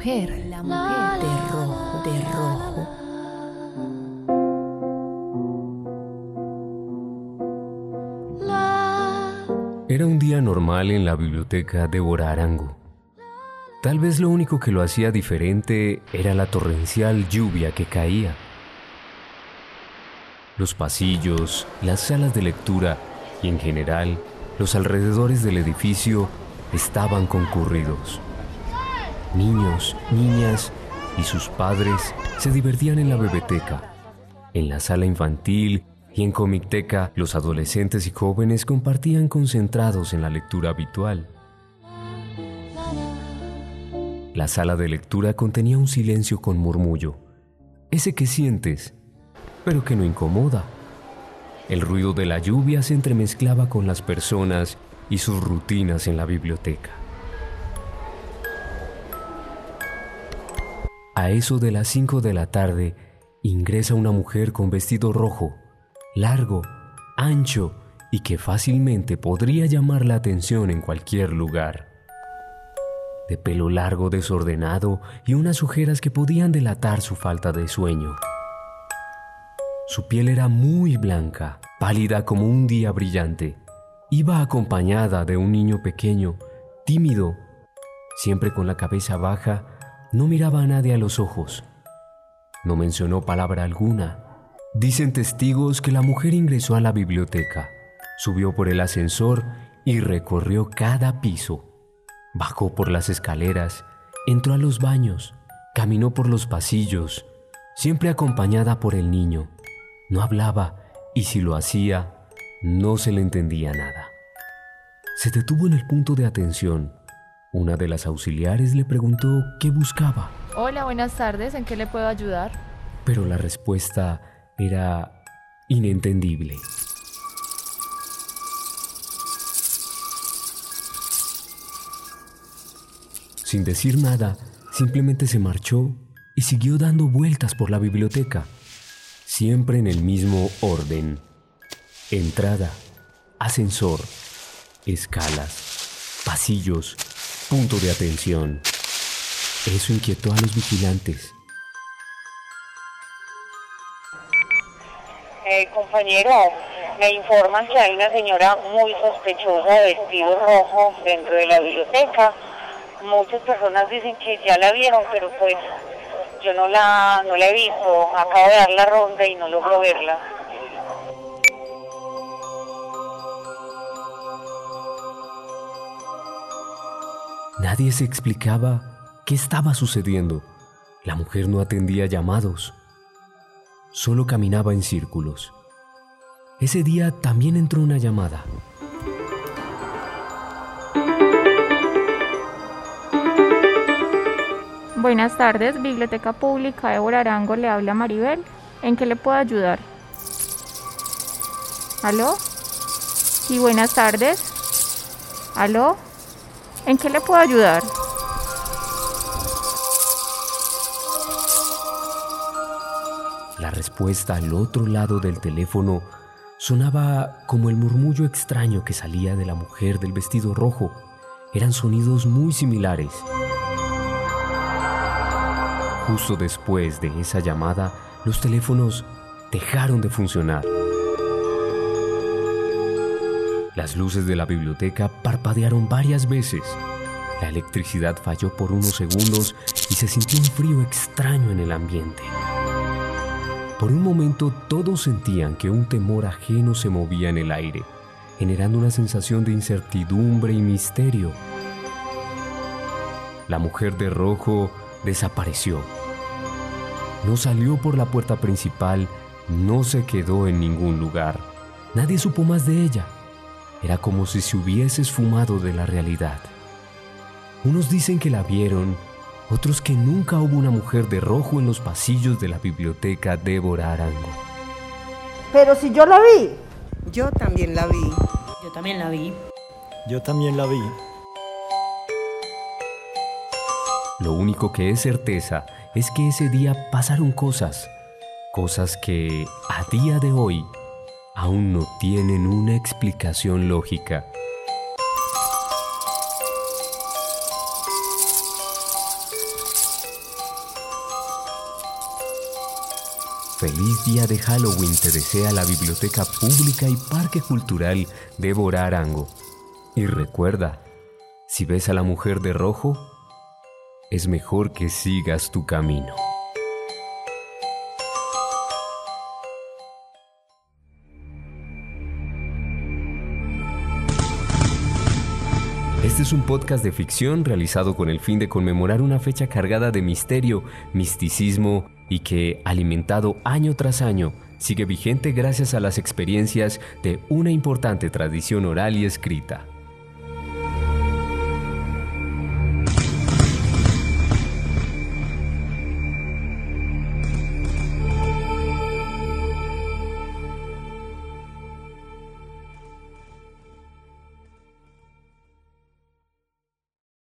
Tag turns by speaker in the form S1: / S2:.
S1: mujer, la mujer de rojo, de rojo.
S2: Era un día normal en la biblioteca de Arango. Tal vez lo único que lo hacía diferente era la torrencial lluvia que caía. Los pasillos, las salas de lectura y en general los alrededores del edificio estaban concurridos. Niños, niñas y sus padres se divertían en la biblioteca, en la sala infantil y en Comicteca los adolescentes y jóvenes compartían concentrados en la lectura habitual. La sala de lectura contenía un silencio con murmullo, ese que sientes, pero que no incomoda. El ruido de la lluvia se entremezclaba con las personas y sus rutinas en la biblioteca. A eso de las 5 de la tarde ingresa una mujer con vestido rojo, largo, ancho y que fácilmente podría llamar la atención en cualquier lugar. De pelo largo desordenado y unas ojeras que podían delatar su falta de sueño. Su piel era muy blanca, pálida como un día brillante. Iba acompañada de un niño pequeño, tímido, siempre con la cabeza baja, no miraba a nadie a los ojos. No mencionó palabra alguna. Dicen testigos que la mujer ingresó a la biblioteca, subió por el ascensor y recorrió cada piso. Bajó por las escaleras, entró a los baños, caminó por los pasillos, siempre acompañada por el niño. No hablaba y si lo hacía, no se le entendía nada. Se detuvo en el punto de atención. Una de las auxiliares le preguntó qué buscaba.
S3: Hola, buenas tardes, ¿en qué le puedo ayudar?
S2: Pero la respuesta era inentendible. Sin decir nada, simplemente se marchó y siguió dando vueltas por la biblioteca, siempre en el mismo orden. Entrada, ascensor, escalas, pasillos, punto de atención. Eso inquietó a los vigilantes.
S4: Eh, compañero, me informan que hay una señora muy sospechosa de vestido rojo dentro de la biblioteca. Muchas personas dicen que ya la vieron, pero pues yo no la, no la he visto. Acabo de dar la ronda y no logro verla.
S2: Nadie se explicaba qué estaba sucediendo. La mujer no atendía llamados. Solo caminaba en círculos. Ese día también entró una llamada.
S3: Buenas tardes, Biblioteca Pública de Borarango, le habla Maribel. ¿En qué le puedo ayudar? ¿Aló? Sí, buenas tardes. ¿Aló? ¿En qué le puedo ayudar?
S2: La respuesta al otro lado del teléfono sonaba como el murmullo extraño que salía de la mujer del vestido rojo. Eran sonidos muy similares. Justo después de esa llamada, los teléfonos dejaron de funcionar. Las luces de la biblioteca parpadearon varias veces. La electricidad falló por unos segundos y se sintió un frío extraño en el ambiente. Por un momento todos sentían que un temor ajeno se movía en el aire, generando una sensación de incertidumbre y misterio. La mujer de rojo desapareció. No salió por la puerta principal, no se quedó en ningún lugar. Nadie supo más de ella. Era como si se hubiese esfumado de la realidad. Unos dicen que la vieron, otros que nunca hubo una mujer de rojo en los pasillos de la biblioteca Débora Arango.
S5: Pero si yo la vi.
S6: Yo también la vi.
S7: Yo también la vi.
S8: Yo también la vi.
S2: Lo único que es certeza es que ese día pasaron cosas, cosas que a día de hoy aún no tienen una explicación lógica. Feliz día de Halloween te desea la Biblioteca Pública y Parque Cultural de Bora Arango. Y recuerda, si ves a la mujer de rojo, es mejor que sigas tu camino. Este es un podcast de ficción realizado con el fin de conmemorar una fecha cargada de misterio, misticismo y que, alimentado año tras año, sigue vigente gracias a las experiencias de una importante tradición oral y escrita.